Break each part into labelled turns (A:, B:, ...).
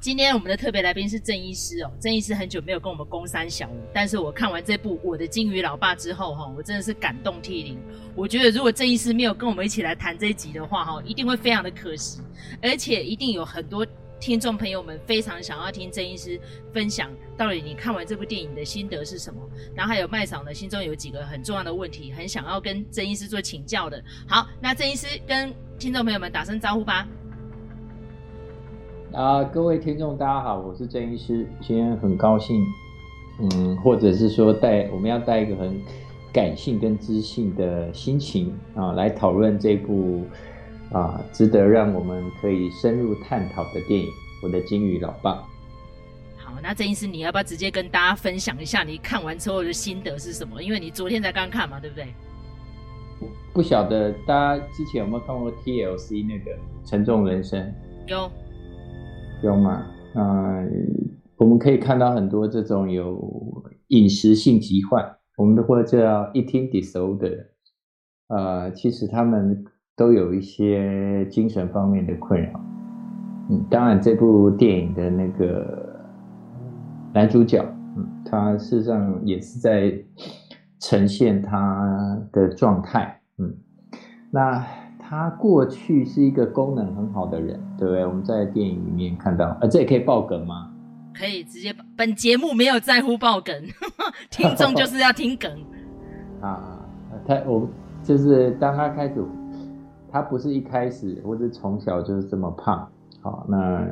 A: 今天我们的特别来宾是郑医师哦。郑医师很久没有跟我们公三小了，但是我看完这部《我的鲸鱼老爸》之后哈，我真的是感动涕零。我觉得如果郑医师没有跟我们一起来谈这一集的话哈，一定会非常的可惜，而且一定有很多听众朋友们非常想要听郑医师分享到底你看完这部电影的心得是什么。然后还有麦嫂呢，心中有几个很重要的问题，很想要跟郑医师做请教的。好，那郑医师跟听众朋友们打声招呼吧。
B: 啊，各位听众，大家好，我是郑医师。今天很高兴，嗯，或者是说带我们要带一个很感性跟知性的心情啊，来讨论这部啊值得让我们可以深入探讨的电影《我的金鱼老爸》。
A: 好，那郑医师，你要不要直接跟大家分享一下你看完之后的心得是什么？因为你昨天才刚看嘛，对不对？
B: 不晓得大家之前有没有看过 TLC 那个《沉重人生》？
A: 有。
B: 有吗？呃，我们可以看到很多这种有饮食性疾患，我们都会叫 eating disorder。呃，其实他们都有一些精神方面的困扰。嗯，当然这部电影的那个男主角，嗯，他事实上也是在呈现他的状态。嗯，那。他过去是一个功能很好的人，对不对？我们在电影里面看到，啊，这也可以爆梗吗？
A: 可以直接。本节目没有在乎爆梗，听众就是要听梗。
B: 啊，他我就是当他开始，他不是一开始或者从小就是这么胖，好，那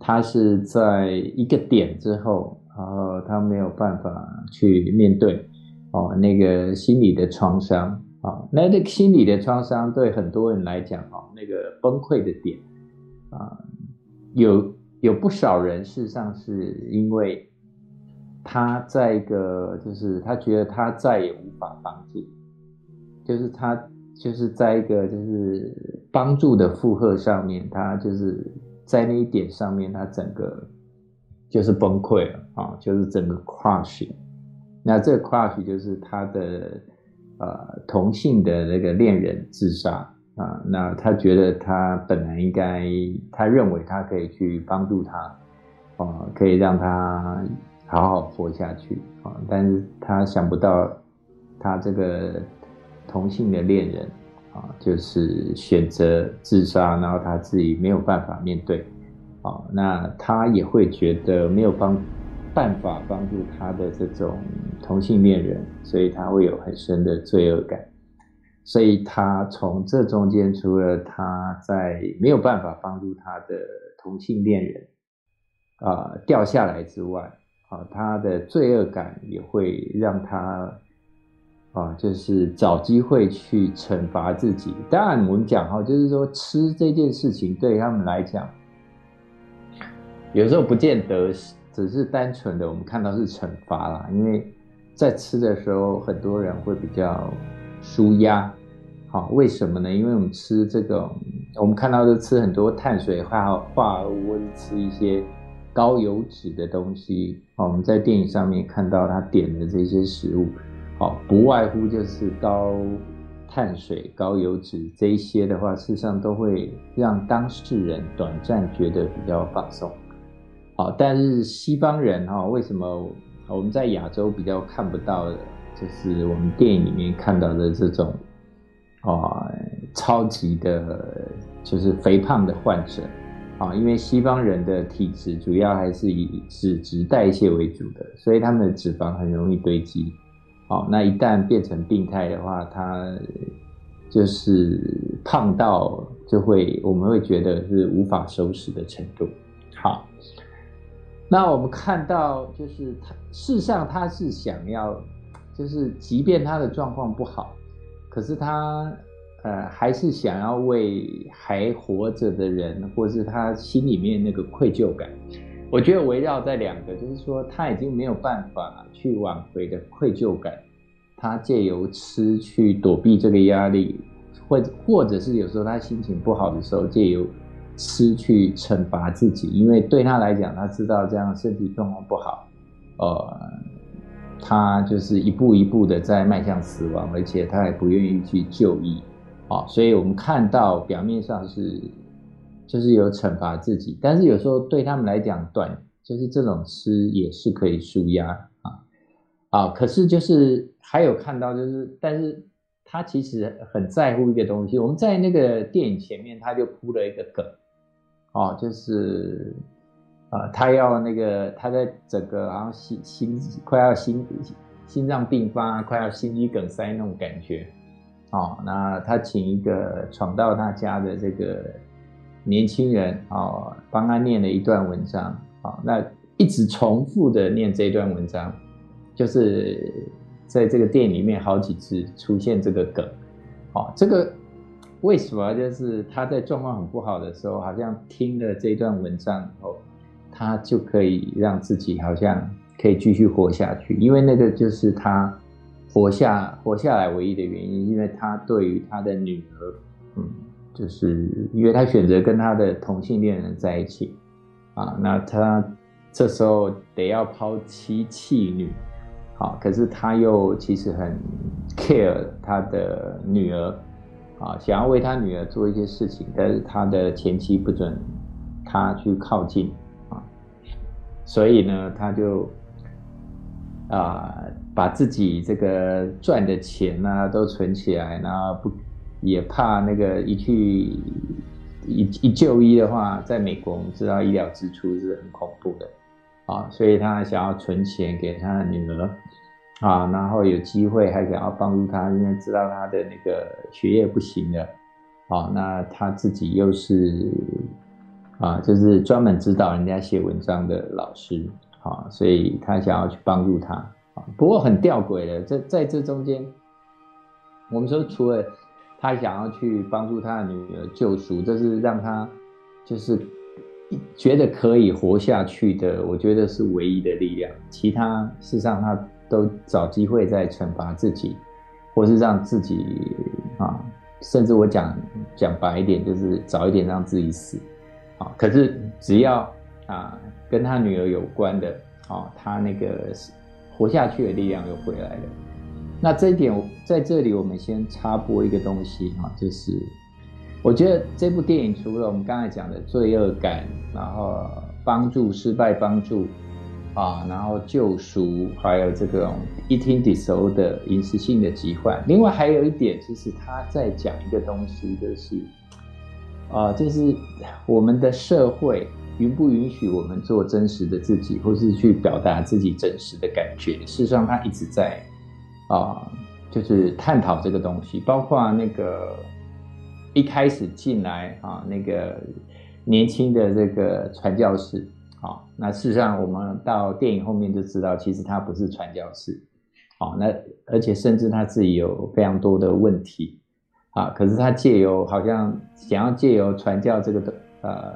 B: 他是在一个点之后，然后他没有办法去面对，哦，那个心理的创伤。啊，那这个心理的创伤对很多人来讲，哈，那个崩溃的点，啊，有有不少人事实上是因为他在一个，就是他觉得他再也无法帮助，就是他就是在一个就是帮助的负荷上面，他就是在那一点上面，他整个就是崩溃了啊，就是整个 crush。那这个 crush 就是他的。呃，同性的那个恋人自杀啊，那他觉得他本来应该，他认为他可以去帮助他，啊，可以让他好好活下去啊，但是他想不到，他这个同性的恋人啊，就是选择自杀，然后他自己没有办法面对，啊，那他也会觉得没有帮。办法帮助他的这种同性恋人，所以他会有很深的罪恶感，所以他从这中间，除了他在没有办法帮助他的同性恋人啊、掉下来之外，啊、他的罪恶感也会让他啊、就是找机会去惩罚自己。当然，我们讲哈，就是说吃这件事情对他们来讲，有时候不见得。只是单纯的，我们看到是惩罚啦，因为在吃的时候，很多人会比较舒压。好，为什么呢？因为我们吃这个，我们看到是吃很多碳水化化合物，或者吃一些高油脂的东西。好，我们在电影上面看到他点的这些食物，好，不外乎就是高碳水、高油脂这一些的话，事实上都会让当事人短暂觉得比较放松。好，但是西方人哈，为什么我们在亚洲比较看不到的，就是我们电影里面看到的这种啊，超级的，就是肥胖的患者啊，因为西方人的体质主要还是以脂质代谢为主的，所以他们的脂肪很容易堆积。好，那一旦变成病态的话，他就是胖到就会，我们会觉得是无法收拾的程度。好。那我们看到，就是他，事实上他是想要，就是即便他的状况不好，可是他，呃，还是想要为还活着的人，或是他心里面那个愧疚感。我觉得围绕在两个，就是说他已经没有办法去挽回的愧疚感，他借由吃去躲避这个压力，或者或者是有时候他心情不好的时候借由。吃去惩罚自己，因为对他来讲，他知道这样身体状况不好，呃，他就是一步一步的在迈向死亡，而且他也不愿意去就医，啊，所以我们看到表面上是，就是有惩罚自己，但是有时候对他们来讲，短就是这种吃也是可以舒压啊啊。可是就是还有看到就是，但是他其实很在乎一个东西。我们在那个电影前面，他就铺了一个梗哦，就是啊，他要那个他在整个然后心心快要心心脏病发，快要心肌梗塞那种感觉。哦，那他请一个闯到他家的这个年轻人哦，帮他念了一段文章。哦，那一直重复的念这段文章，就是在这个电影里面好几次出现这个梗。哦，这个为什么？就是他在状况很不好的时候，好像听了这段文章以后，他就可以让自己好像可以继续活下去，因为那个就是他。活下活下来唯一的原因，因为他对于他的女儿，嗯，就是因为他选择跟他的同性恋人在一起，啊，那他这时候得要抛妻弃女，好，可是他又其实很 care 他的女儿，啊，想要为他女儿做一些事情，但是他的前妻不准他去靠近，啊，所以呢，他就。啊，把自己这个赚的钱啊都存起来，然后不也怕那个一去一一就医的话，在美国我们知道医疗支出是很恐怖的啊，所以他想要存钱给他的女儿啊，然后有机会还想要帮助他，因为知道他的那个学业不行了啊，那他自己又是啊，就是专门指导人家写文章的老师。啊，所以他想要去帮助他啊，不过很吊诡的，在在这中间，我们说除了他想要去帮助他的女儿救赎，这是让他就是觉得可以活下去的，我觉得是唯一的力量。其他事实上他都找机会在惩罚自己，或是让自己啊，甚至我讲讲白一点，就是早一点让自己死啊。可是只要啊。跟他女儿有关的，啊，他那个活下去的力量又回来了。那这一点，在这里我们先插播一个东西哈，就是我觉得这部电影除了我们刚才讲的罪恶感，然后帮助失败帮助啊，然后救赎，还有这个 eating disorder 饮食性的疾患，另外还有一点，其实他在讲一个东西，就是啊，就是我们的社会。允不允许我们做真实的自己，或是去表达自己真实的感觉？事实上，他一直在啊、就是探讨这个东西。包括那个一开始进来啊，那个年轻的这个传教士，那事实上我们到电影后面就知道，其实他不是传教士。啊，那而且甚至他自己有非常多的问题啊。可是他借由好像想要借由传教这个的呃。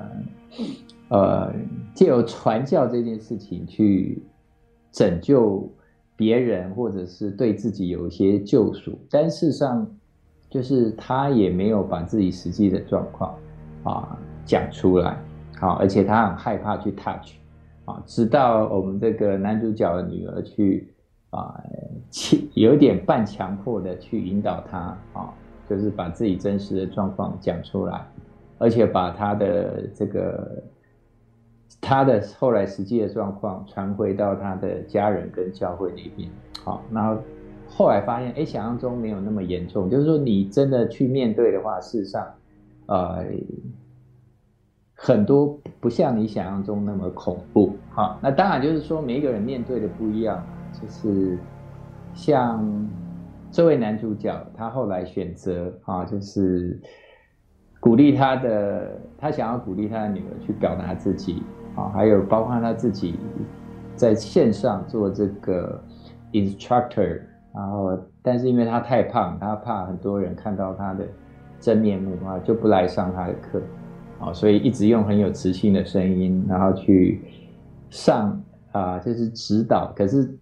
B: 呃，借由传教这件事情去拯救别人，或者是对自己有一些救赎，但事实上，就是他也没有把自己实际的状况啊讲出来，好，而且他很害怕去 touch 啊，直到我们这个男主角的女儿去啊，有点半强迫的去引导他啊，就是把自己真实的状况讲出来，而且把他的这个。他的后来实际的状况传回到他的家人跟教会那边，好，然后后来发现，哎，想象中没有那么严重，就是说你真的去面对的话，事实上，呃，很多不像你想象中那么恐怖，好，那当然就是说每一个人面对的不一样，就是像这位男主角，他后来选择啊，就是鼓励他的，他想要鼓励他的女儿去表达自己。啊，还有包括他自己在线上做这个 instructor，然后但是因为他太胖，他怕很多人看到他的真面目啊，就不来上他的课，啊，所以一直用很有磁性的声音，然后去上啊，就是指导。可是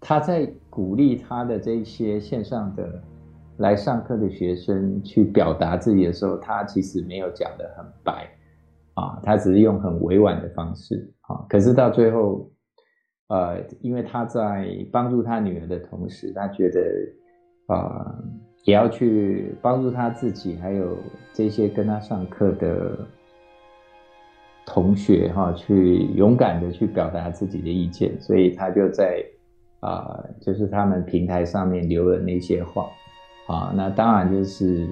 B: 他在鼓励他的这些线上的来上课的学生去表达自己的时候，他其实没有讲得很白。啊，他只是用很委婉的方式啊，可是到最后，呃，因为他在帮助他女儿的同时，他觉得啊、也要去帮助他自己，还有这些跟他上课的同学哈去勇敢的去表达自己的意见，所以他就在啊、就是他们平台上面留了那些话啊，那当然就是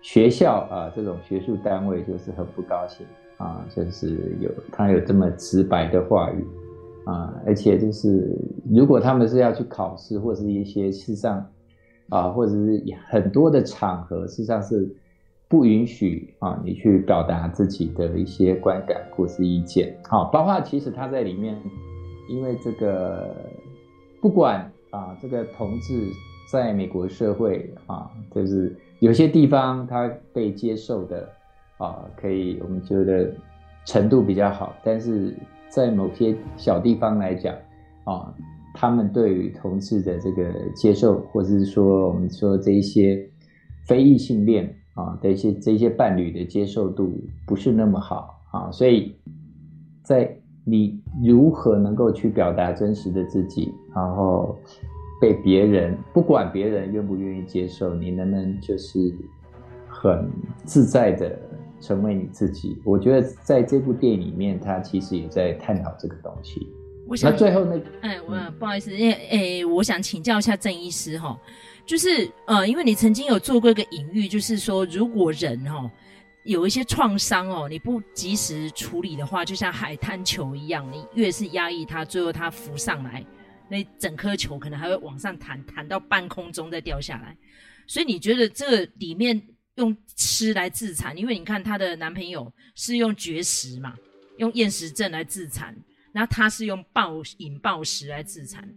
B: 学校啊这种学术单位就是很不高兴啊，就是有他有这么直白的话语啊，而且就是如果他们是要去考试或是一些事实上啊，或者是很多的场合，事实上是。不允许啊，你去表达自己的一些观感或是意见，好，包括其实他在里面，因为这个不管啊，这个同志在美国社会啊，就是有些地方他被接受的啊，可以我们觉得程度比较好，但是在某些小地方来讲啊，他们对于同志的这个接受，或者是说我们说这一些非异性恋。啊，的一些这些伴侣的接受度不是那么好啊，所以在你如何能够去表达真实的自己，然后被别人不管别人愿不愿意接受，你能不能就是很自在的成为你自己？我觉得在这部电影里面，他其实也在探讨这个东西。
A: 我想
B: 那最后那
A: 哎，我不好意思，因为哎，我想请教一下郑医师哈。就是呃，因为你曾经有做过一个隐喻，就是说，如果人哦有一些创伤哦，你不及时处理的话，就像海滩球一样，你越是压抑它，最后它浮上来，那整颗球可能还会往上弹，弹到半空中再掉下来。所以你觉得这里面用吃来自残，因为你看她的男朋友是用绝食嘛，用厌食症来自残，那他是用暴饮暴食来自残。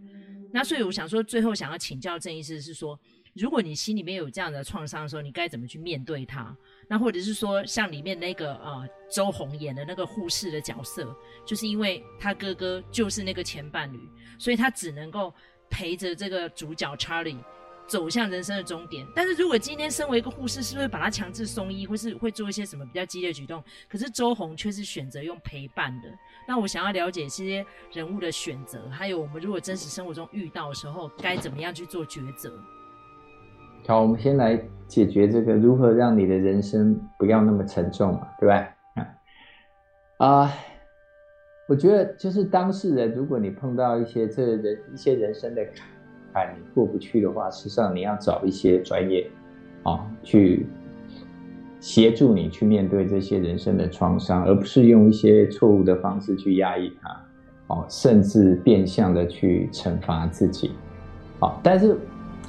A: 那所以我想说，最后想要请教郑医师是说，如果你心里面有这样的创伤的时候，你该怎么去面对它？那或者是说，像里面那个呃周鸿演的那个护士的角色，就是因为他哥哥就是那个前伴侣，所以他只能够陪着这个主角 Charlie 走向人生的终点。但是如果今天身为一个护士，是不是把他强制送医，或是会做一些什么比较激烈的举动？可是周红却是选择用陪伴的。那我想要了解这些人物的选择，还有我们如果真实生活中遇到的时候，该怎么样去做抉择？
B: 好，我们先来解决这个如何让你的人生不要那么沉重嘛，对吧？啊，我觉得就是当事人，如果你碰到一些这人一些人生的坎坎，你过不去的话，实际上你要找一些专业啊去。协助你去面对这些人生的创伤，而不是用一些错误的方式去压抑它，哦，甚至变相的去惩罚自己，好，但是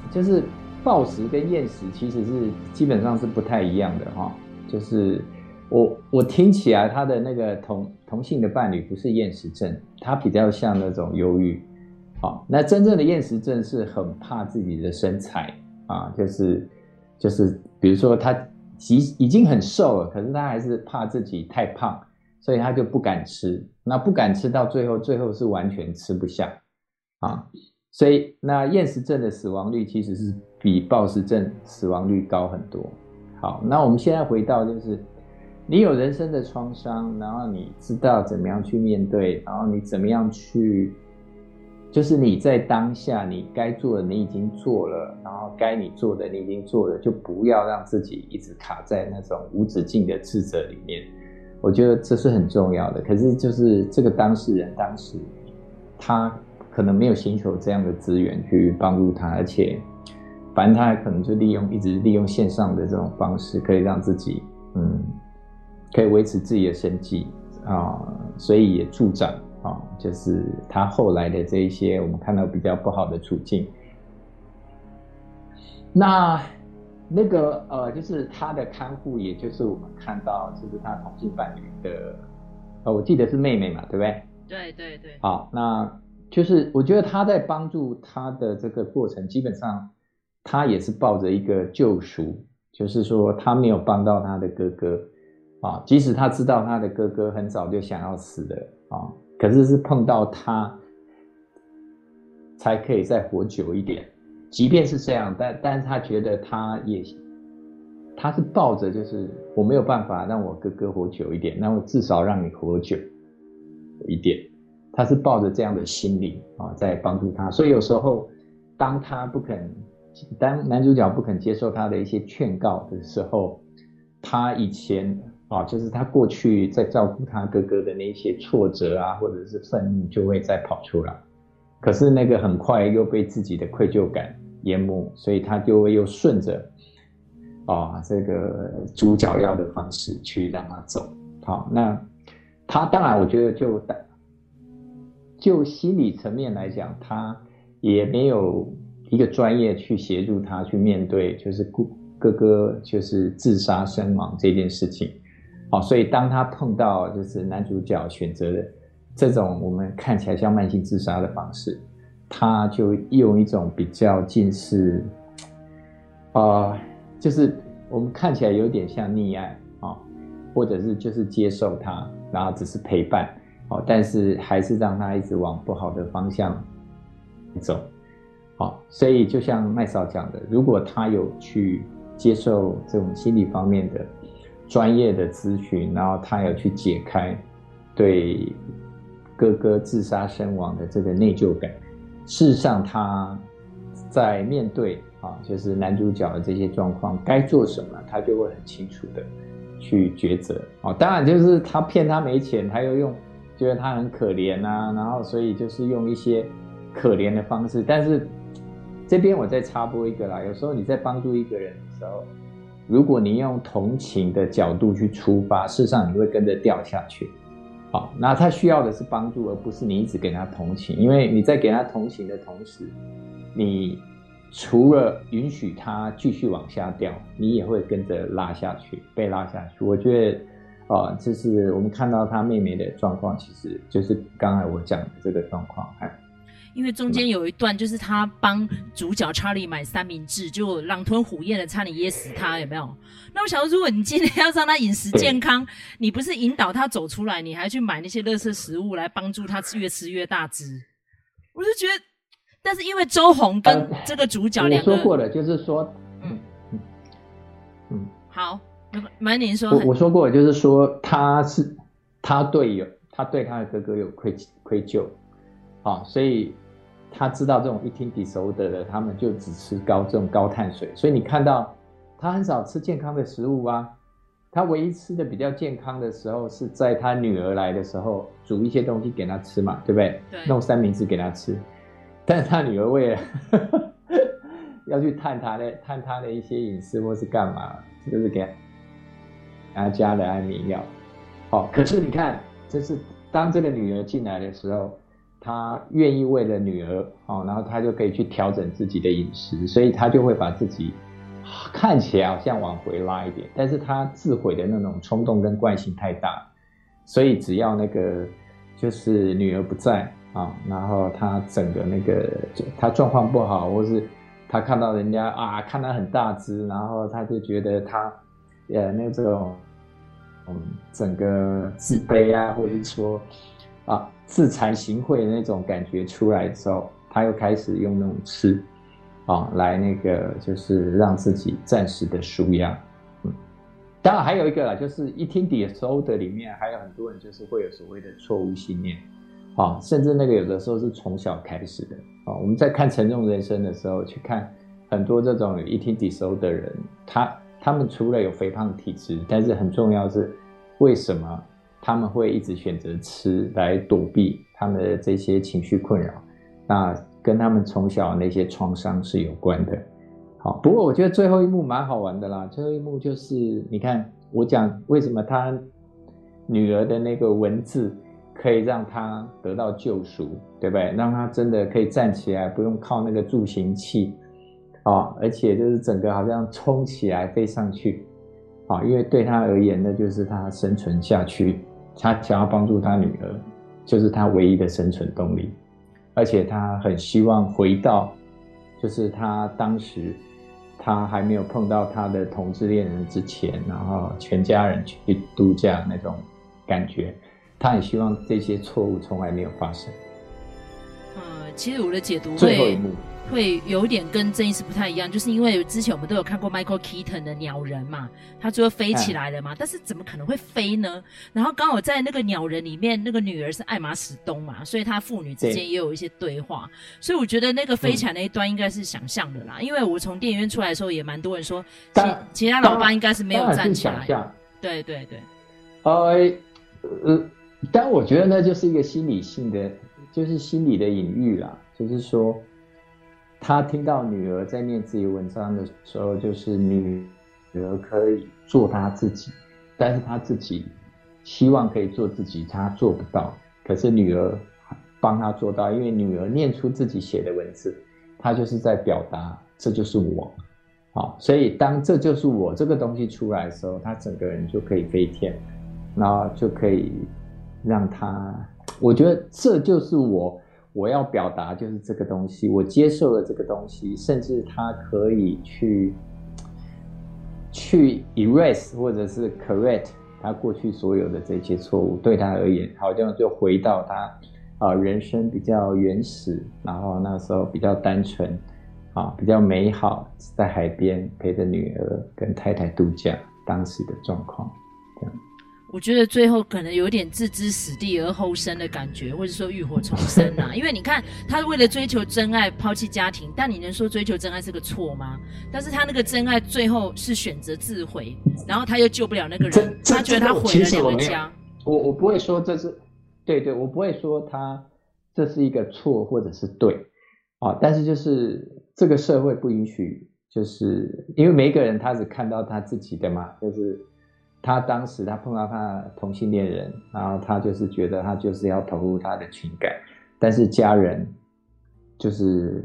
B: 就是暴食跟厌食其实是基本上是不太一样的哈，就是我我听起来他的那个同同性的伴侣不是厌食症，他比较像那种忧郁，好，那真正的厌食症是很怕自己的身材啊，就是就是比如说他。已已经很瘦了，可是他还是怕自己太胖，所以他就不敢吃。那不敢吃到最后，最后是完全吃不下啊。所以那厌食症的死亡率其实是比暴食症死亡率高很多。好，那我们现在回到就是，你有人生的创伤，然后你知道怎么样去面对，然后你怎么样去。就是你在当下，你该做的你已经做了，然后该你做的你已经做了，就不要让自己一直卡在那种无止境的自责里面。我觉得这是很重要的。可是就是这个当事人当时他可能没有寻求这样的资源去帮助他，而且反正他还可能就利用一直利用线上的这种方式，可以让自己嗯可以维持自己的生计啊，所以也助长。啊，就是他后来的这一些，我们看到比较不好的处境。那那个呃，就是他的看护，也就是我们看到，就是他同性伴侣的，呃，我记得是妹妹嘛，对不对？
A: 对对对。
B: 好，那就是我觉得他在帮助他的这个过程，基本上他也是抱着一个救赎，就是说他没有帮到他的哥哥啊，即使他知道他的哥哥很早就想要死了啊。可是是碰到他，才可以再活久一点。即便是这样，但但是他觉得他也，他是抱着就是我没有办法让我哥哥活久一点，那我至少让你活久一点。他是抱着这样的心理啊，在帮助他。所以有时候，当他不肯，当男主角不肯接受他的一些劝告的时候，他以前啊，就是他过去在照顾他哥哥的那些挫折啊，或者是愤怒，就会再跑出来。可是那个很快又被自己的愧疚感淹没，所以他就会又顺着啊这个主角要的方式去让他走。好，那他当然我觉得就就心理层面来讲，他也没有一个专业去协助他去面对，就是哥哥就是自杀身亡这件事情。好，所以当他碰到就是男主角选择的这种我们看起来像慢性自杀的方式，他就用一种比较近似，啊、就是我们看起来有点像溺爱啊，或者是就是接受他，然后只是陪伴，哦，但是还是让他一直往不好的方向走。好，所以就像麦嫂讲的，如果他有去接受这种心理方面的。专业的咨询，然后他有去解开对哥哥自杀身亡的这个内疚感。事实上，他在面对啊，就是男主角的这些状况，该做什么，他就会很清楚的去抉择。哦，当然就是他骗他没钱，他又用觉得他很可怜啊，然后所以就是用一些可怜的方式。但是这边我再插播一个啦，有时候你在帮助一个人的时候。如果你用同情的角度去出发，事实上你会跟着掉下去。好，那他需要的是帮助，而不是你一直给他同情。因为你在给他同情的同时，你除了允许他继续往下掉，你也会跟着拉下去，被拉下去。我觉得，啊、呃，就是我们看到他妹妹的状况，其实就是刚才我讲的这个状况。
A: 因为中间有一段，就是他帮主角查理买三明治，就狼吞虎咽的差点噎死他，有没有？那我想说，如果你今天要让他饮食健康，你不是引导他走出来，你还去买那些垃圾食物来帮助他，越吃越大只，我就觉得。但是因为周红跟这个主角两个，
B: 我说过了，就是说，嗯嗯
A: 嗯，好，满您说，
B: 我我说过了，就是说他是他对有他对他的哥哥有愧愧疚，啊，所以。他知道这种 eating disorder 的，他们就只吃高这种高碳水，所以你看到他很少吃健康的食物啊。他唯一吃的比较健康的时候，是在他女儿来的时候煮一些东西给他吃嘛，对不对？
A: 对。
B: 弄三明治给他吃，但是他女儿为了要去探他的探他的一些隐私或是干嘛，就是给他加了安眠药。好，可是你看，就是当这个女儿进来的时候。他愿意为了女儿，哦，然后他就可以去调整自己的饮食，所以他就会把自己看起来好像往回拉一点，但是他自毁的那种冲动跟惯性太大，所以只要那个就是女儿不在啊，然后他整个那个他状况不好，或是他看到人家啊看他很大只，然后他就觉得他呃那种嗯整个自卑啊，或者是说啊。自惭形秽的那种感觉出来之后，他又开始用那种吃，啊，来那个就是让自己暂时的舒压。嗯，当然还有一个啦，就是 eating disorder 里面还有很多人就是会有所谓的错误信念，啊，甚至那个有的时候是从小开始的。啊，我们在看《沉重人生》的时候，去看很多这种 eating disorder 的人，他他们除了有肥胖体质，但是很重要是为什么？他们会一直选择吃来躲避他们的这些情绪困扰，那跟他们从小那些创伤是有关的。好，不过我觉得最后一幕蛮好玩的啦。最后一幕就是你看，我讲为什么他女儿的那个文字可以让他得到救赎，对不对？让他真的可以站起来，不用靠那个助行器啊，而且就是整个好像冲起来飞上去啊，因为对他而言，那就是他生存下去。他想要帮助他女儿，就是他唯一的生存动力，而且他很希望回到，就是他当时他还没有碰到他的同志恋人之前，然后全家人去度假那种感觉，他很希望这些错误从来没有发生。
A: 呃，其实我的解读
B: 最后一幕。
A: 会有点跟正义是不太一样，就是因为之前我们都有看过 Michael Keaton 的鸟人嘛，他最后飞起来了嘛，嗯、但是怎么可能会飞呢？然后刚好在那个鸟人里面，那个女儿是艾玛史东嘛，所以她父女之间也有一些对话，对，所以我觉得那个飞起来那一段应该是想象的啦。嗯、因为我从电影院出来的时候，也蛮多人说，其其他老爸应该是没有站起来。对对对。
B: 呃呃，但我觉得那，就是一个心理性的，就是心理的隐喻啦。就是说，他听到女儿在念自己文章的时候，就是女儿可以做她自己，但是他自己希望可以做自己，他做不到。可是女儿帮他做到，因为女儿念出自己写的文字，他就是在表达，这就是我。好，所以当这就是我这个东西出来的时候，他整个人就可以飞天，然后就可以让他，我觉得这就是我我要表达就是这个东西，我接受了这个东西，甚至他可以去去 erase 或者是 correct 他过去所有的这些错误，对他而言，好像就回到他啊、人生比较原始，然后那时候比较单纯。啊，比较美好，在海边陪着女儿跟太太度假，当时的状况，
A: 我觉得最后可能有点置之死地而后生的感觉，或者说浴火重生啊。因为你看，他为了追求真爱抛弃家庭，但你能说追求真爱是个错吗？但是他那个真爱最后是选择自毁，然后他又救不了那个人，他觉得他毁了两个家。
B: 我我不会说这是对对，我不会说他这是一个错或者是对啊，但是就是。这个社会不允许，就是因为每一个人他只看到他自己的嘛，就是他当时他碰到他同性恋人，然后他就是觉得他就是要投入他的情感，但是家人就是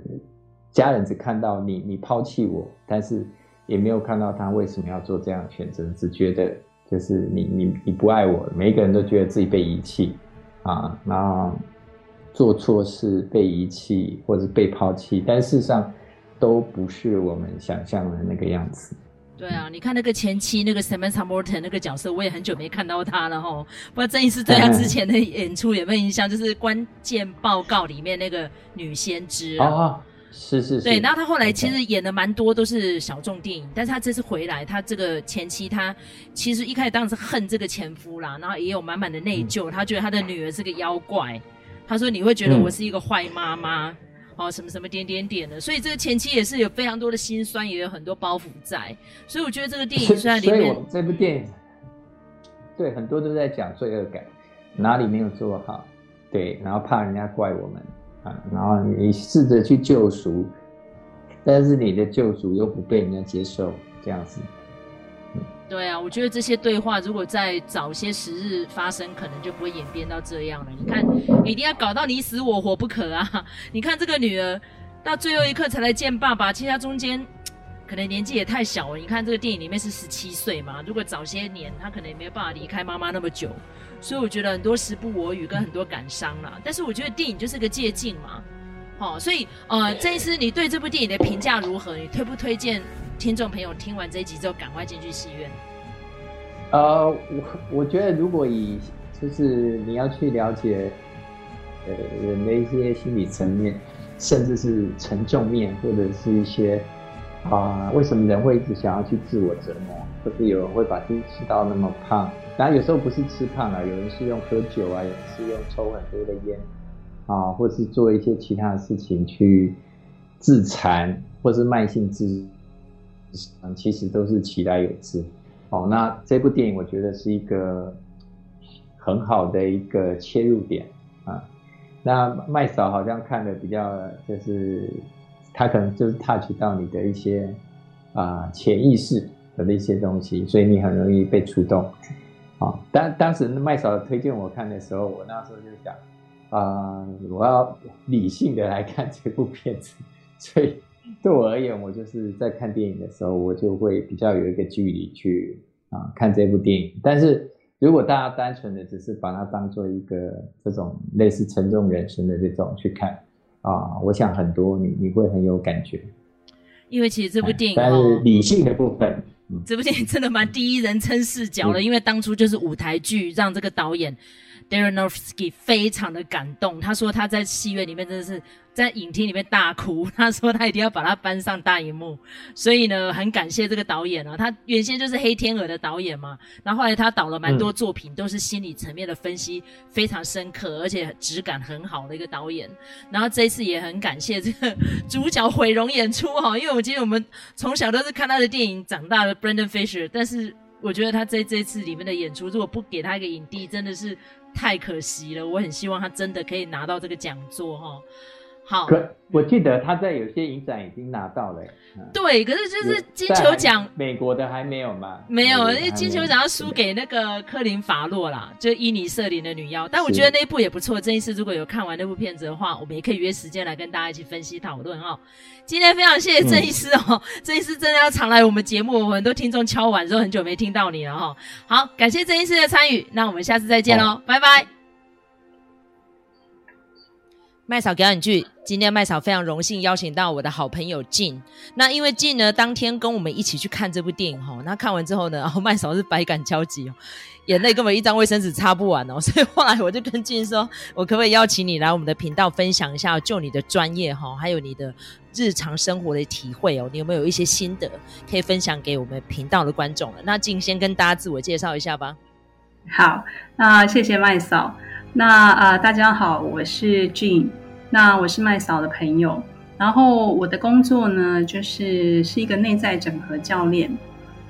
B: 家人只看到你你抛弃我，但是也没有看到他为什么要做这样的选择，只觉得就是你你你不爱我，每一个人都觉得自己被遗弃啊，然后做错事被遗弃或者是被抛弃，但事实上。都不是我们想象的那个样子。
A: 对啊，你看那个前妻那个 Samantha Morton 那个角色，我也很久没看到他了哈。不知道郑医师对他之前的演出有没有印象？就是关键报告里面那个女先知啊，
B: 哦，是是是。
A: 对，然后他后来其实演的蛮多都是小众电影，但是他这次回来，他这个前妻他其实一开始当然是恨这个前夫啦，然后也有满满的内疚，嗯，他觉得他的女儿是个妖怪，他说你会觉得我是一个坏妈妈。嗯哦，什么什么点点点的，所以这个前期也是有非常多的辛酸，也有很多包袱在，所以我觉得这个电影虽然里面，
B: 所以我这部电影，对很多都在讲罪恶感，哪里没有做好，对，然后怕人家怪我们啊，然后你试着去救赎，但是你的救赎又不被人家接受，这样子。
A: 对啊，我觉得这些对话如果在早些时日发生，可能就不会演变到这样了。你看，一定要搞到你死我活不可啊！你看这个女儿到最后一刻才来见爸爸，其实她中间可能年纪也太小了。你看这个电影里面是十七岁嘛，如果早些年，她可能也没有办法离开妈妈那么久。所以我觉得很多时不我与跟很多感伤啦。但是我觉得电影就是个借镜嘛，好、哦，所以呃，这一次，你对这部电影的评价如何？你推不推荐？听众朋友听完这一集之后，赶快进去戏院。
B: 呃，我我觉得，如果以就是你要去了解呃人的一些心理层面，甚至是沉重面，或者是一些啊、呃，为什么人会一直想要去自我折磨，或是有人会把自己吃到那么胖？当然有时候不是吃胖了，有人是用喝酒啊，有人是用抽很多的烟啊，或是做一些其他的事情去自残，或是慢性自。嗯，其实都是其来有之。哦，那这部电影我觉得是一个很好的一个切入点啊。那麦嫂好像看的比较，就是他可能就是 touch 到你的一些啊潜意识的一些东西，所以你很容易被触动。啊，当当时麦嫂推荐我看的时候，我那时候就想啊，我要理性的来看这部片子，所以。对我而言，我就是在看电影的时候，我就会比较有一个距离去啊看这部电影。但是如果大家单纯的只是把它当做一个这种类似沉重人生的这种去看啊，我想很多你你会很有感觉。
A: 因为其实这部电影，
B: 但是理性的部分，
A: 嗯、这部电影真的蛮第一人称视角的，嗯，因为当初就是舞台剧让这个导演 Darren Aronofsky 非常的感动，他说他在戏院里面真的是。在影厅里面大哭，他说他一定要把它搬上大荧幕，所以呢，很感谢这个导演啊。他原先就是《黑天鹅》的导演嘛，然后后来他导了蛮多作品，都是心理层面的分析非常深刻，而且质感很好的一个导演。然后这一次也很感谢这个主角毁容演出哈，因为我们今天我们从小都是看他的电影长大的 Brendan Fraser，但是我觉得他这这次里面的演出，如果不给他一个影帝，真的是太可惜了。我很希望他真的可以拿到这个讲座哈。好，
B: 可我记得他在有些影展已经拿到了。
A: 嗯、对，可是就是金球奖，
B: 美国的还没有吗？
A: 没有，因为金球奖要输给那个科林法洛啦，就伊尼瑟琳的女妖。但我觉得那一部也不错。郑医师如果有看完那部片子的话，我们也可以约时间来跟大家一起分析讨论哦。今天非常谢谢郑医师哦，郑、嗯、医师真的要常来我们节目，我们很多听众敲碗说很久没听到你了哈。好，感谢郑医师的参与，那我们下次再见喽，拜拜。麦嫂表演剧，今天麦嫂非常荣幸邀请到我的好朋友静。那因为静呢，当天跟我们一起去看这部电影哈，那看完之后呢，麦嫂是百感交集哦，眼泪根本一张卫生纸擦不完哦，所以后来我就跟静说，我可不可以邀请你来我们的频道分享一下，就你的专业哈，还有你的日常生活的体会哦，你有没有一些心得可以分享给我们频道的观众了？那静先跟大家自我介绍一下吧。
C: 好，那谢谢麦嫂。那呃，大家好，我是 Jin。那我是麦嫂的朋友，然后我的工作呢，就是是一个内在整合教练。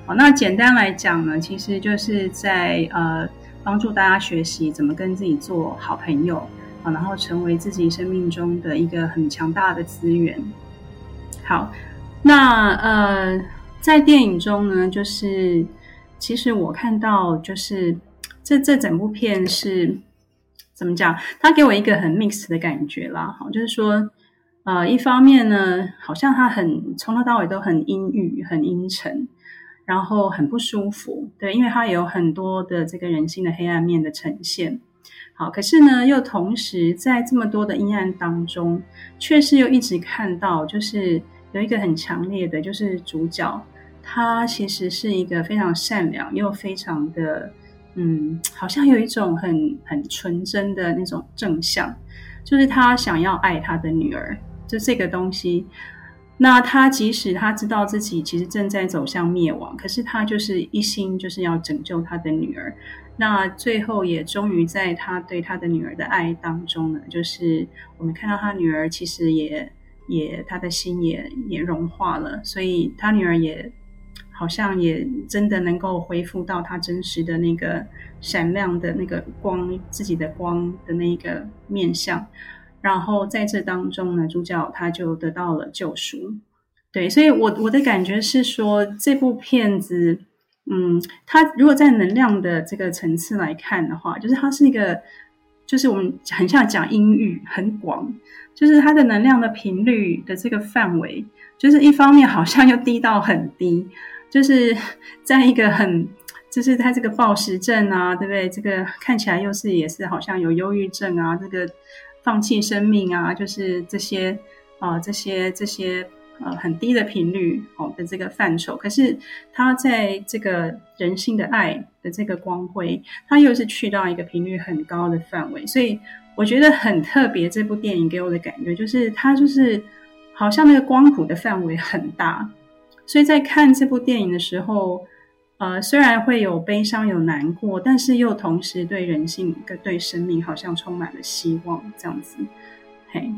C: 好，那简单来讲呢，其实就是在呃帮助大家学习怎么跟自己做好朋友啊，然后成为自己生命中的一个很强大的资源。好，那呃在电影中呢，就是其实我看到就是这这整部片是。怎么讲？他给我一个很 mix 的感觉啦，好，就是说，呃，一方面呢，好像他很从头到尾都很阴郁、很阴沉，然后很不舒服，对，因为他有很多的这个人性的黑暗面的呈现。好，可是呢，又同时在这么多的阴暗当中，却是又一直看到，就是有一个很强烈的，就是主角，他其实是一个非常善良又非常的。嗯，好像有一种很很纯真的那种正向，就是他想要爱他的女儿，就这个东西。那他即使他知道自己其实正在走向灭亡，可是他就是一心就是要拯救他的女儿。那最后也终于在他对他的女儿的爱当中呢，就是我们看到他女儿其实也也他的心也也融化了，所以他女儿也。好像也真的能够恢复到他真实的那个闪亮的那个光，自己的光的那个面相。然后在这当中呢，主角他就得到了救赎。对，所以我我的感觉是说，这部片子，嗯，它如果在能量的这个层次来看的话，就是它是一个，就是我们很像讲音域很广，就是它的能量的频率的这个范围，就是一方面好像又低到很低。就是 在一个很，就是他这个暴食症啊，对不对？这个看起来又是也是好像有忧郁症啊，这个放弃生命啊，就是这些啊、这些这些呃很低的频率哦的这个范畴。可是他在这个人性的爱的这个光辉，他又是去到一个频率很高的范围，所以我觉得很特别。这部电影给我的感觉就是，它就是好像那个光谱的范围很大。所以在看这部电影的时候，呃，虽然会有悲伤、有难过，但是又同时对人性跟对生命好像充满了希望，这样子，嘿。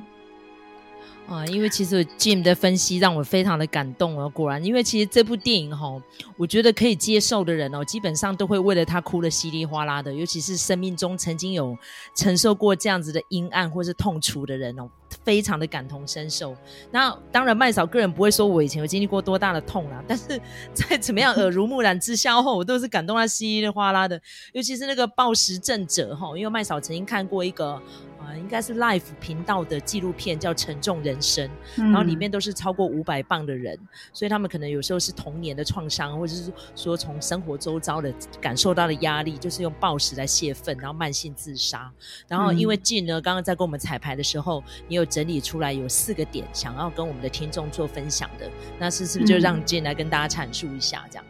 A: 啊，因为其实 Jim 的分析让我非常的感动哦。果然，因为其实这部电影哈，我觉得可以接受的人哦，基本上都会为了他哭得稀里哗啦的。尤其是生命中曾经有承受过这样子的阴暗或是痛楚的人哦，非常的感同身受。那当然，麦嫂个人不会说我以前有经历过多大的痛啦，但是在怎么样耳濡目染之下后，我都是感动到稀里哗啦的。尤其是那个暴食症者哈，因为麦嫂曾经看过一个。啊，应该是 Life 频道的纪录片，叫《沉重人生》，嗯，然后里面都是超过五百磅的人，所以他们可能有时候是童年的创伤，或者是说从生活周遭的感受到的压力，就是用暴食来泄愤，然后慢性自杀。然后因为 Jin 呢，刚刚在跟我们彩排的时候，你有整理出来有四个点，想要跟我们的听众做分享的，那是是不是就让 Jin 来跟大家阐述一下这样？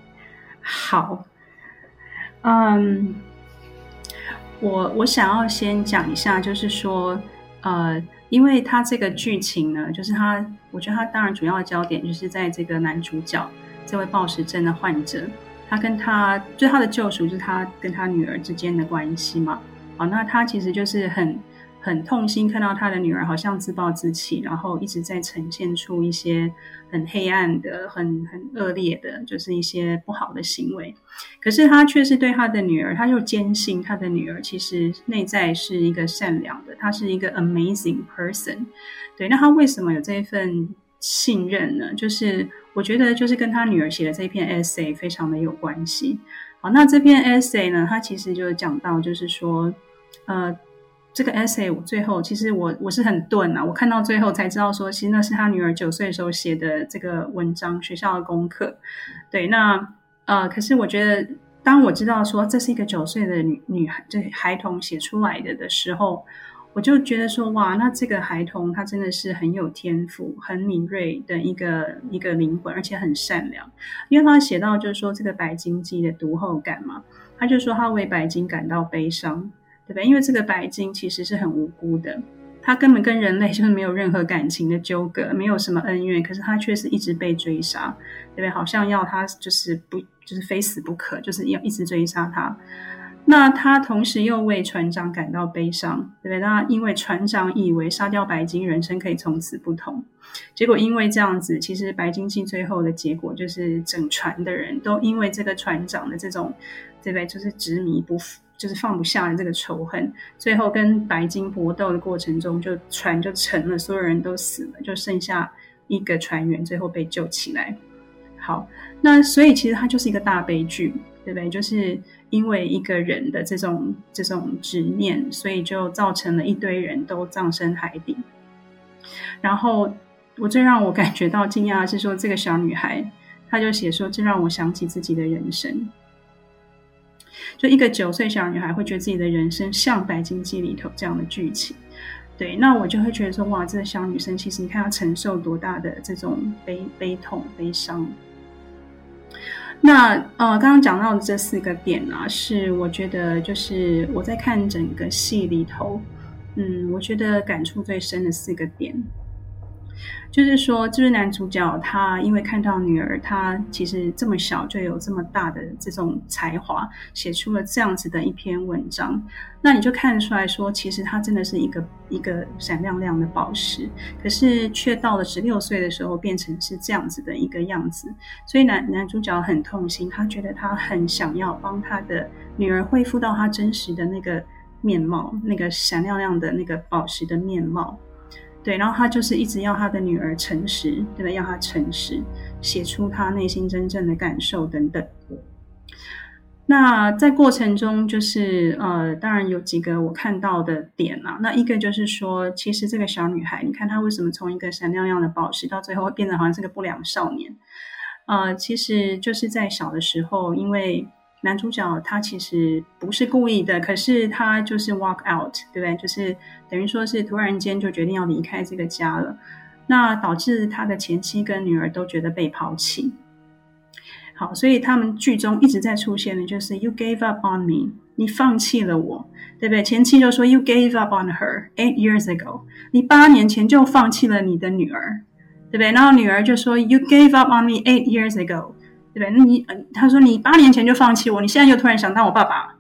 C: 好，嗯。我我想要先讲一下，就是说，呃，因为他这个剧情呢，就是他，我觉得他当然主要的焦点就是在这个男主角这位暴食症的患者，他跟他就他的救赎，就是他跟他女儿之间的关系嘛。好，那他其实就是很很痛心，看到他的女儿好像自暴自弃，然后一直在呈现出一些很黑暗的、很很恶劣的，就是一些不好的行为。可是他却是对他的女儿，他又坚信他的女儿其实内在是一个善良的，他是一个 amazing person。对，那他为什么有这一份信任呢？就是我觉得，就是跟他女儿写的这篇 essay 非常的有关系。好，那这篇 essay 呢，他其实就讲到，就是说，呃，这个 essay 我最后其实我我是很钝啊，我看到最后才知道说，其实那是他女儿九岁的时候写的这个文章，学校的功课。对，那呃，可是我觉得，当我知道说这是一个九岁的女女孩，这孩童写出来的的时候。我就觉得说，哇，那这个孩童他真的是很有天赋、很敏锐的一个一个灵魂，而且很善良。因为他写到就是说这个白金记的读后感嘛，他就说他为白金感到悲伤，对不对？因为这个白金其实是很无辜的，他根本跟人类就是没有任何感情的纠葛，没有什么恩怨，可是他却是一直被追杀，对不对？好像要他就是不就是非死不可，就是要一直追杀他。那他同时又为船长感到悲伤，对不对？那因为船长以为杀掉白金，人生可以从此不同。结果因为这样子，其实白金记最后的结果就是整船的人都因为这个船长的这种，对不对？就是执迷不，就是放不下的这个仇恨，最后跟白金搏斗的过程中，就船就沉了，所有人都死了，就剩下一个船员最后被救起来。好，那所以其实它就是一个大悲剧，对不对？就是。因为一个人的这种这种执念，所以就造成了一堆人都葬身海底。然后我最让我感觉到惊讶的是说，这个小女孩，她就写说，这让我想起自己的人生。就一个九岁小女孩会觉得自己的人生像《白金记》里头这样的剧情，对，那我就会觉得说，哇，这个小女生其实你看她承受多大的这种悲悲痛、悲伤。那呃，刚刚讲到的这四个点啊，是我觉得就是我在看整个戏里头，嗯，我觉得感触最深的四个点。就是说，就是男主角他因为看到女儿，他其实这么小就有这么大的这种才华，写出了这样子的一篇文章。那你就看出来说，其实他真的是一个一个闪亮亮的宝石，可是却到了十六岁的时候变成是这样子的一个样子。所以男男主角很痛心，他觉得他很想要帮他的女儿恢复到他真实的那个面貌，那个闪亮亮的那个宝石的面貌。对，然后他就是一直要他的女儿诚实，对不对？要他诚实，写出他内心真正的感受等等。那在过程中，就是呃，当然有几个我看到的点啊。那一个就是说，其实这个小女孩，你看她为什么从一个闪亮亮的宝石，到最后会变得好像是个不良少年？呃，其实就是在小的时候，因为。男主角他其实不是故意的，可是他就是 walk out，对不对？就是等于说是突然间就决定要离开这个家了，那导致他的前妻跟女儿都觉得被抛弃。好，所以他们剧中一直在出现的就是 you gave up on me，你放弃了我，对不对？前妻就说 you gave up on her eight years ago，你八年前就放弃了你的女儿，对不对？然后女儿就说 you gave up on me eight years ago。对不对？那你，他说你八年前就放弃我，你现在又突然想当我爸爸，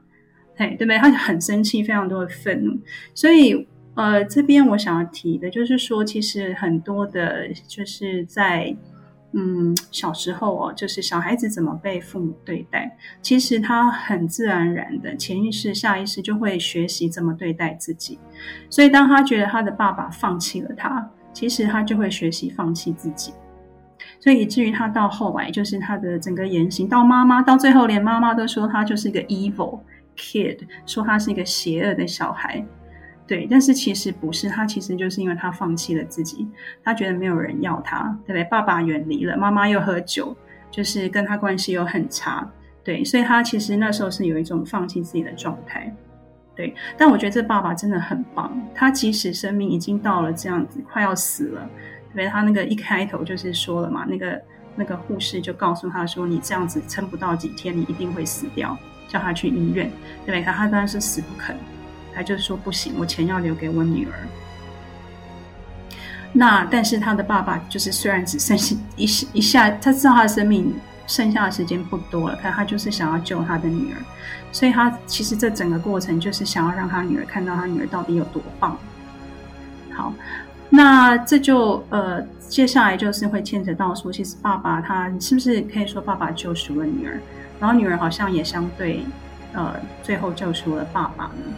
C: 嘿，对不对？他就很生气，非常多的愤怒。所以，呃，这边我想要提的就是说，其实很多的，就是在嗯小时候哦，就是小孩子怎么被父母对待，其实他很自然而然的潜意识、下意识就会学习怎么对待自己。所以，当他觉得他的爸爸放弃了他，其实他就会学习放弃自己。所以以至于他到后来，就是他的整个言行，到妈妈到最后，连妈妈都说他就是一个 evil kid，说他是一个邪恶的小孩。对，但是其实不是，他其实就是因为他放弃了自己，他觉得没有人要他，对不对？爸爸远离了，妈妈又喝酒，就是跟他关系又很差。对，所以他其实那时候是有一种放弃自己的状态。对，但我觉得这爸爸真的很棒，他即使生命已经到了这样子，快要死了。因为他那个一开头就是说了嘛，那个那个护士就告诉他说：“你这样子撑不到几天，你一定会死掉。”叫他去医院，对不对？他当然是死不肯，他就说：“不行，我钱要留给我女儿。”那但是他的爸爸就是虽然只剩下一一下，他知道他的生命剩下的时间不多了，看他就是想要救他的女儿，所以他其实这整个过程就是想要让他女儿看到他女儿到底有多棒。好，那这就呃，接下来就是会牵扯到说，其实爸爸他是不是可以说爸爸救赎了女儿，然后女儿好像也相对呃，最后救赎了爸爸呢？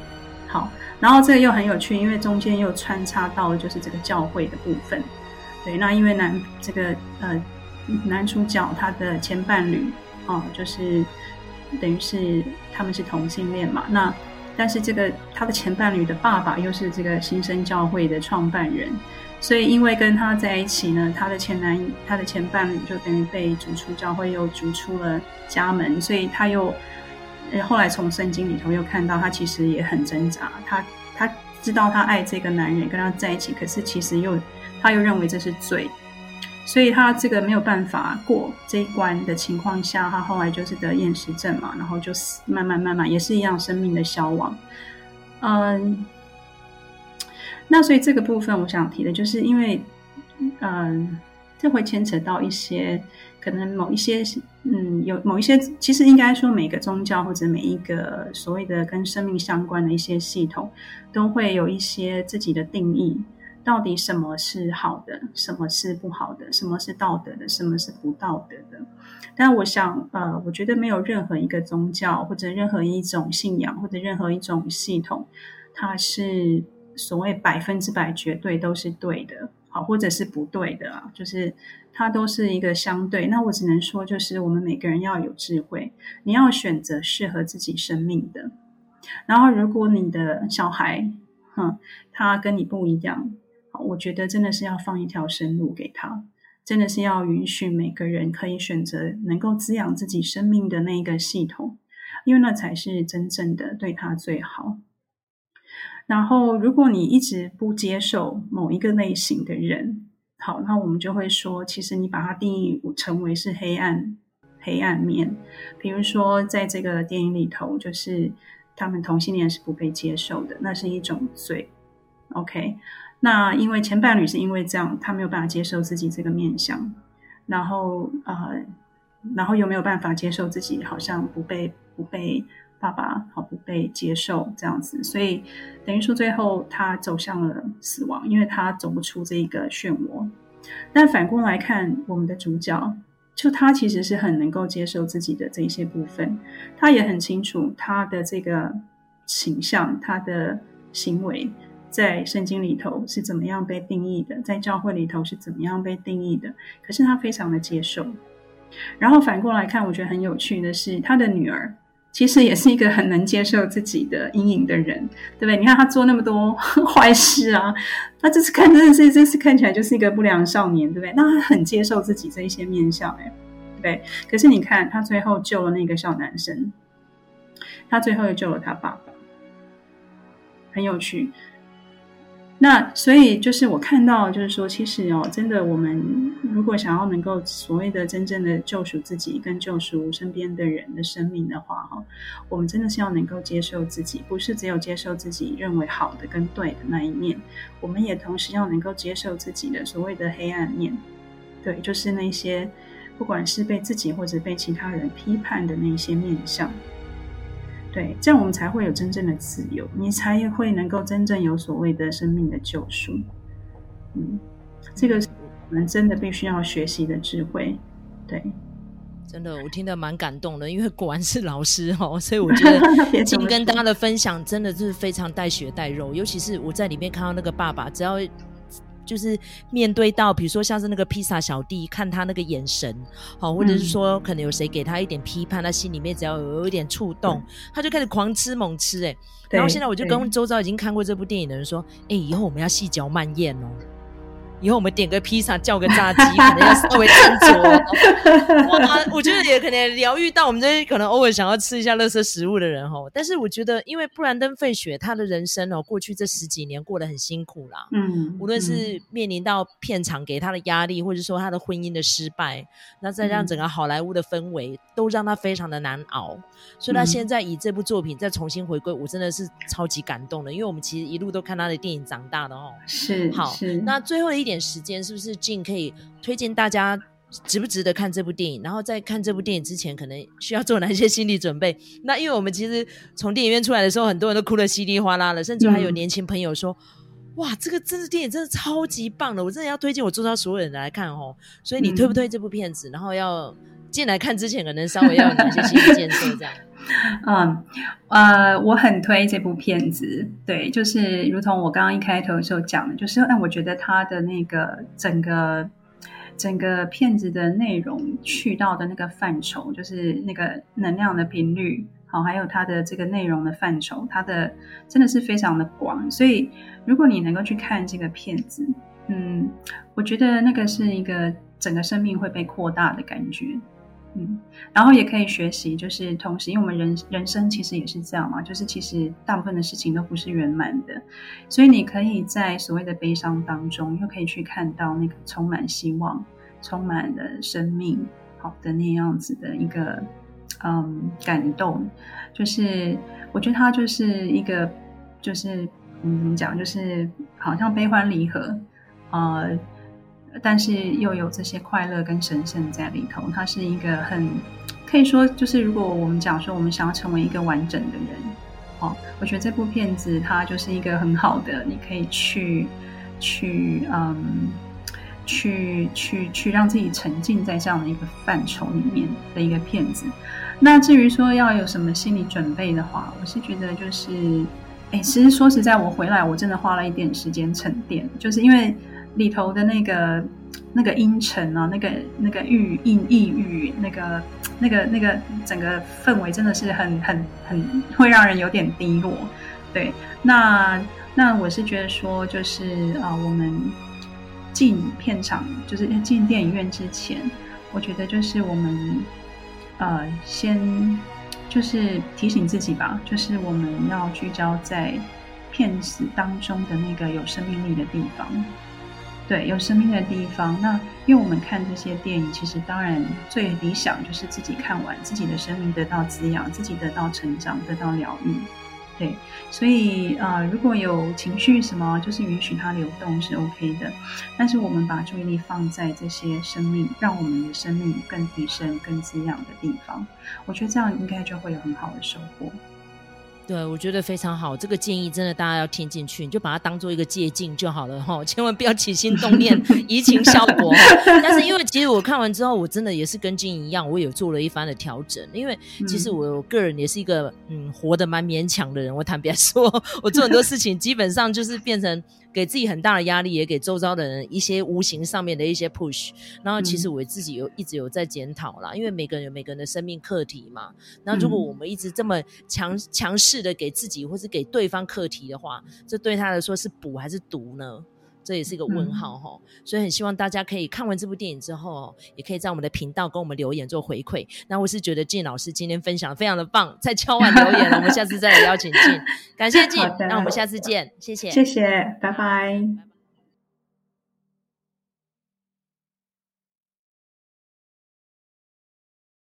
C: 好，然后这个又很有趣，因为中间又穿插到就是这个教会的部分。对，那因为男这个呃男主角他的前伴侣哦，就是等于是他们是同性恋嘛，那。但是这个他的前伴侣的爸爸又是这个新生教会的创办人，所以因为跟他在一起呢，他的前男他的前伴侣就等于被逐出教会，又逐出了家门，所以他又后来从圣经里头又看到他其实也很挣扎，他他知道他爱这个男人跟他在一起，可是其实又他又认为这是罪。所以他这个没有办法过这一关的情况下，他后来就是得厌食症嘛，然后就死，慢慢慢慢也是一样生命的消亡。嗯，那所以这个部分我想提的就是，因为嗯，这会牵扯到一些可能某一些嗯，有某一些，其实应该说每个宗教或者每一个所谓的跟生命相关的一些系统，都会有一些自己的定义。到底什么是好的，什么是不好的，什么是道德的，什么是不道德的？但我想，呃，我觉得没有任何一个宗教或者任何一种信仰或者任何一种系统，它是所谓百分之百绝对都是对的，好，或者是不对的，就是它都是一个相对。那我只能说，就是我们每个人要有智慧，你要选择适合自己生命的。然后，如果你的小孩，哼，他跟你不一样。我觉得真的是要放一条生路给他，真的是要允许每个人可以选择能够滋养自己生命的那一个系统，因为那才是真正的对他最好。然后，如果你一直不接受某一个类型的人，好，那我们就会说，其实你把它定义成为是黑暗、黑暗面。比如说，在这个电影里头，就是他们同性恋是不被接受的，那是一种罪。OK。那因为前伴侣是因为这样，他没有办法接受自己这个面相，然后呃，然后又没有办法接受自己好像不被不被爸爸好不被接受这样子，所以等于说最后他走向了死亡，因为他走不出这一个漩涡。但反过来看，我们的主角就他其实是很能够接受自己的这一些部分，他也很清楚他的这个形象，他的行为。在圣经里头是怎么样被定义的，在教会里头是怎么样被定义的？可是他非常的接受。然后反过来看，我觉得很有趣的是，他的女儿其实也是一个很能接受自己的阴影的人，对不对？你看他做那么多 坏事啊，他这次看真的是这次看起来就是一个不良少年，对不对？那他很接受自己这一些面相，哎，对不对？可是你看他最后救了那个小男生，他最后又救了他爸爸，很有趣。那所以就是我看到，就是说，其实哦，真的，我们如果想要能够所谓的真正的救赎自己跟救赎身边的人的生命的话，哈，我们真的是要能够接受自己，不是只有接受自己认为好的跟对的那一面，我们也同时要能够接受自己的所谓的黑暗面，对，就是那些不管是被自己或者被其他人批判的那些面相。对，这样我们才会有真正的自由，你才会能够真正有所谓的生命的救赎。嗯，这个是我们真的必须要学习的智慧。对，
A: 真的，我听得蛮感动的，因为果然是老师哦，所以我觉得 今天跟大家的分享真的是非常带血带肉，尤其是我在里面看到那个爸爸，只要。就是面对到，比如说像是那个披萨小弟，看他那个眼神，好，或者是说可能有谁给他一点批判，他心里面只要有有一点触动，他就开始狂吃猛吃，欸，哎，然后现在我就跟周遭已经看过这部电影的人说，哎，欸，以后我们要细嚼慢咽哦。以后我们点个披萨，叫个炸鸡，可能要稍微斟酌。哇，我觉得也可能疗愈到我们这些可能偶尔想要吃一下垃圾食物的人哦。但是我觉得，因为布兰登·费雪他的人生哦，过去这十几年过得很辛苦啦。嗯，无论是面临到片场给他的压力，或者说他的婚姻的失败，那再让整个好莱坞的氛围都让他非常的难熬。所以他现在以这部作品再重新回归，我真的是超级感动的，因为我们其实一路都看他的电影长大的哦。
C: 是，
A: 好，那最后一点时间，是不是 Jean 可以推荐大家值不值得看这部电影？然后在看这部电影之前，可能需要做哪些心理准备？那因为我们其实从电影院出来的时候，很多人都哭得稀里哗啦了，甚至还有年轻朋友说：“嗯、哇，这个真的电影真的超级棒的，我真的要推荐我周遭所有人来看哦。”所以你推不推这部片子？嗯、然后要进来看之前，可能稍微要有哪些心理建设？这样。
C: 嗯，呃，我很推这部片子，对，就是如同我刚刚一开头的时候讲的，就是，哎，我觉得它的那个整个。整个片子的内容去到的那个范畴，就是那个能量的频率，好，还有它的这个内容的范畴，它的真的是非常的广。所以，如果你能够去看这个片子，嗯，我觉得那个是一个整个生命会被扩大的感觉。嗯，然后也可以学习，就是同时，因为我们人人生其实也是这样嘛，就是其实大部分的事情都不是圆满的，所以你可以在所谓的悲伤当中，又可以去看到那个充满希望、充满的生命好的那样子的一个嗯感动，就是我觉得它就是一个就是嗯怎么讲，就是好像悲欢离合。呃但是又有这些快乐跟神圣在里头，它是一个很 可以说，就是如果我们讲说我们想要成为一个完整的人，哦，我觉得这部片子它就是一个很好的，你可以去去嗯去去去让自己沉浸在这样的一个范畴里面的一个片子。那至于说要有什么心理准备的话，我是觉得就是，哎，其实说实在，我回来我真的花了一点时间沉淀，就是因为。里头的那个那个阴沉啊，那个那个郁抑抑郁，那个那个那个整个氛围真的是很很很会让人有点低落。对，那那我是觉得说，就是啊、我们进片场，就是进电影院之前，我觉得就是我们呃先就是提醒自己吧，就是我们要聚焦在片子当中的那个有生命力的地方。对，有生命的地方。那因为我们看这些电影，其实当然最理想就是自己看完，自己的生命得到滋养，自己得到成长，得到疗愈。对，所以啊、如果有情绪什么，就是允许它流动是 OK 的。但是我们把注意力放在这些生命，让我们的生命更提升、更滋养的地方，我觉得这样应该就会有很好的收获。
A: 对，我觉得非常好。这个建议真的大家要听进去，你就把它当做一个借鉴就好了哈，千万不要起心动念，移情效果。但是因为其实我看完之后，我真的也是跟金一样，我有做了一番的调整。因为其实我个人也是一个嗯活得蛮勉强的人，我坦白说，我做很多事情基本上就是变成。给自己很大的压力，也给周遭的人一些无形上面的一些 push。然后，其实我自己有一直有在检讨啦，因为每个人有每个人的生命课题嘛。那如果我们一直这么强强势的给自己或是给对方课题的话，这对他来说是补还是毒呢？这也是一个问号哈，嗯、所以很希望大家可以看完这部电影之后，也可以在我们的频道跟我们留言做回馈。那我是觉得 Jing 老师今天分享非常的棒，在敲完留言，我们下次再来邀请 Jing。感谢 Jing，那我们下次见，谢谢，
C: 谢谢，拜拜。